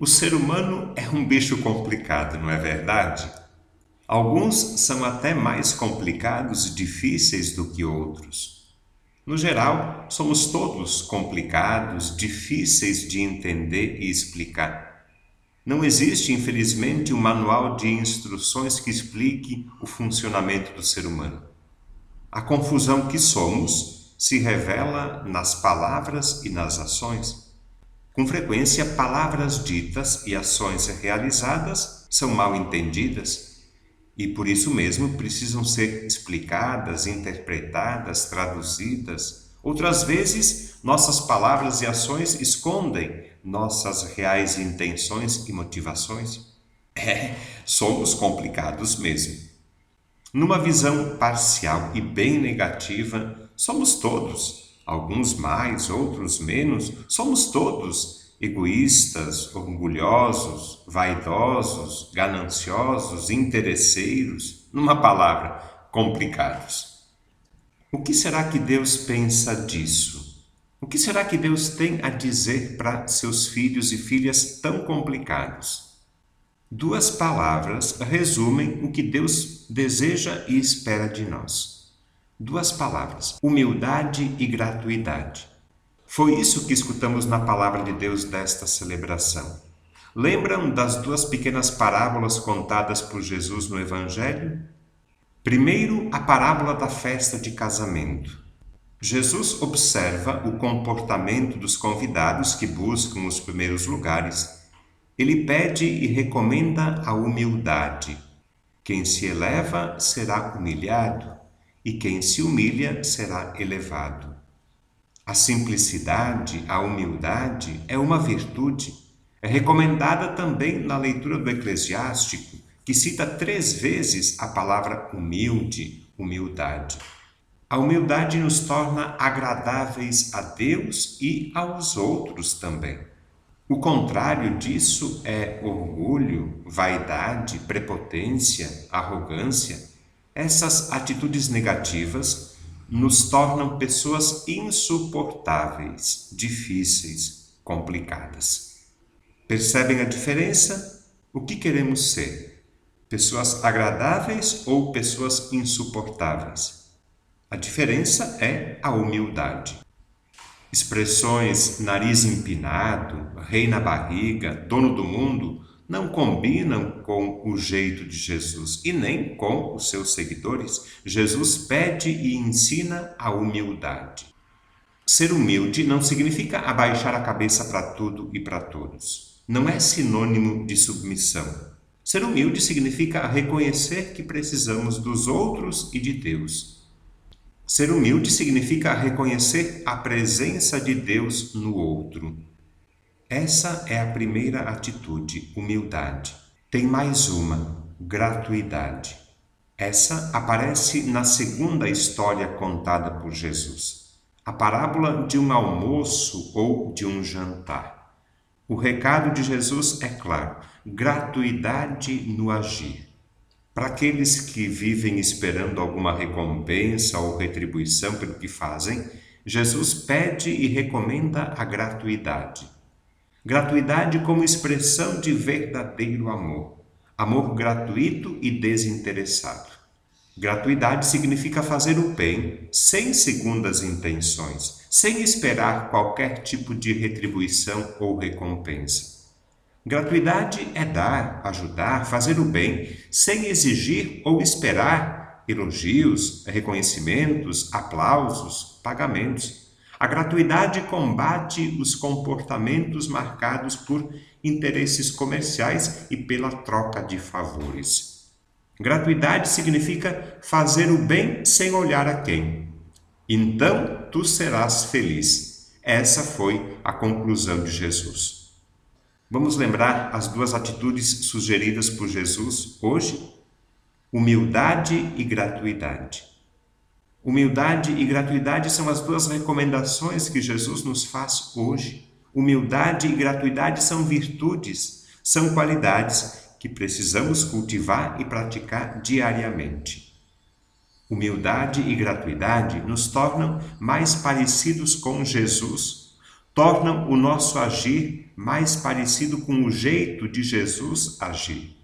O ser humano é um bicho complicado, não é verdade? Alguns são até mais complicados e difíceis do que outros. No geral, somos todos complicados, difíceis de entender e explicar. Não existe, infelizmente, um manual de instruções que explique o funcionamento do ser humano. A confusão que somos se revela nas palavras e nas ações. Com frequência, palavras ditas e ações realizadas são mal entendidas e por isso mesmo precisam ser explicadas, interpretadas, traduzidas. Outras vezes, nossas palavras e ações escondem nossas reais intenções e motivações. É, somos complicados mesmo. Numa visão parcial e bem negativa, somos todos alguns mais, outros menos, somos todos egoístas, orgulhosos, vaidosos, gananciosos, interesseiros, numa palavra, complicados. O que será que Deus pensa disso? O que será que Deus tem a dizer para seus filhos e filhas tão complicados? Duas palavras resumem o que Deus deseja e espera de nós. Duas palavras: humildade e gratuidade. Foi isso que escutamos na palavra de Deus desta celebração. Lembram das duas pequenas parábolas contadas por Jesus no Evangelho? Primeiro, a parábola da festa de casamento. Jesus observa o comportamento dos convidados que buscam os primeiros lugares. Ele pede e recomenda a humildade. Quem se eleva será humilhado e quem se humilha será elevado. A simplicidade, a humildade é uma virtude. É recomendada também na leitura do Eclesiástico, que cita três vezes a palavra humilde, humildade. A humildade nos torna agradáveis a Deus e aos outros também. O contrário disso é orgulho, vaidade, prepotência, arrogância essas atitudes negativas nos tornam pessoas insuportáveis, difíceis, complicadas. Percebem a diferença? O que queremos ser? Pessoas agradáveis ou pessoas insuportáveis? A diferença é a humildade. Expressões nariz empinado, rei na barriga, dono do mundo não combinam com o jeito de Jesus e nem com os seus seguidores. Jesus pede e ensina a humildade. Ser humilde não significa abaixar a cabeça para tudo e para todos. Não é sinônimo de submissão. Ser humilde significa reconhecer que precisamos dos outros e de Deus. Ser humilde significa reconhecer a presença de Deus no outro. Essa é a primeira atitude, humildade. Tem mais uma, gratuidade. Essa aparece na segunda história contada por Jesus, a parábola de um almoço ou de um jantar. O recado de Jesus é claro: gratuidade no agir. Para aqueles que vivem esperando alguma recompensa ou retribuição pelo que fazem, Jesus pede e recomenda a gratuidade. Gratuidade como expressão de verdadeiro amor. Amor gratuito e desinteressado. Gratuidade significa fazer o bem sem segundas intenções, sem esperar qualquer tipo de retribuição ou recompensa. Gratuidade é dar, ajudar, fazer o bem, sem exigir ou esperar elogios, reconhecimentos, aplausos, pagamentos. A gratuidade combate os comportamentos marcados por interesses comerciais e pela troca de favores. Gratuidade significa fazer o bem sem olhar a quem. Então tu serás feliz. Essa foi a conclusão de Jesus. Vamos lembrar as duas atitudes sugeridas por Jesus hoje? Humildade e gratuidade. Humildade e gratuidade são as duas recomendações que Jesus nos faz hoje. Humildade e gratuidade são virtudes, são qualidades que precisamos cultivar e praticar diariamente. Humildade e gratuidade nos tornam mais parecidos com Jesus, tornam o nosso agir mais parecido com o jeito de Jesus agir.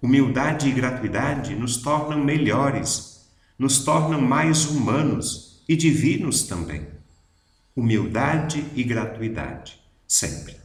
Humildade e gratuidade nos tornam melhores, nos tornam mais humanos e divinos também. Humildade e gratuidade, sempre.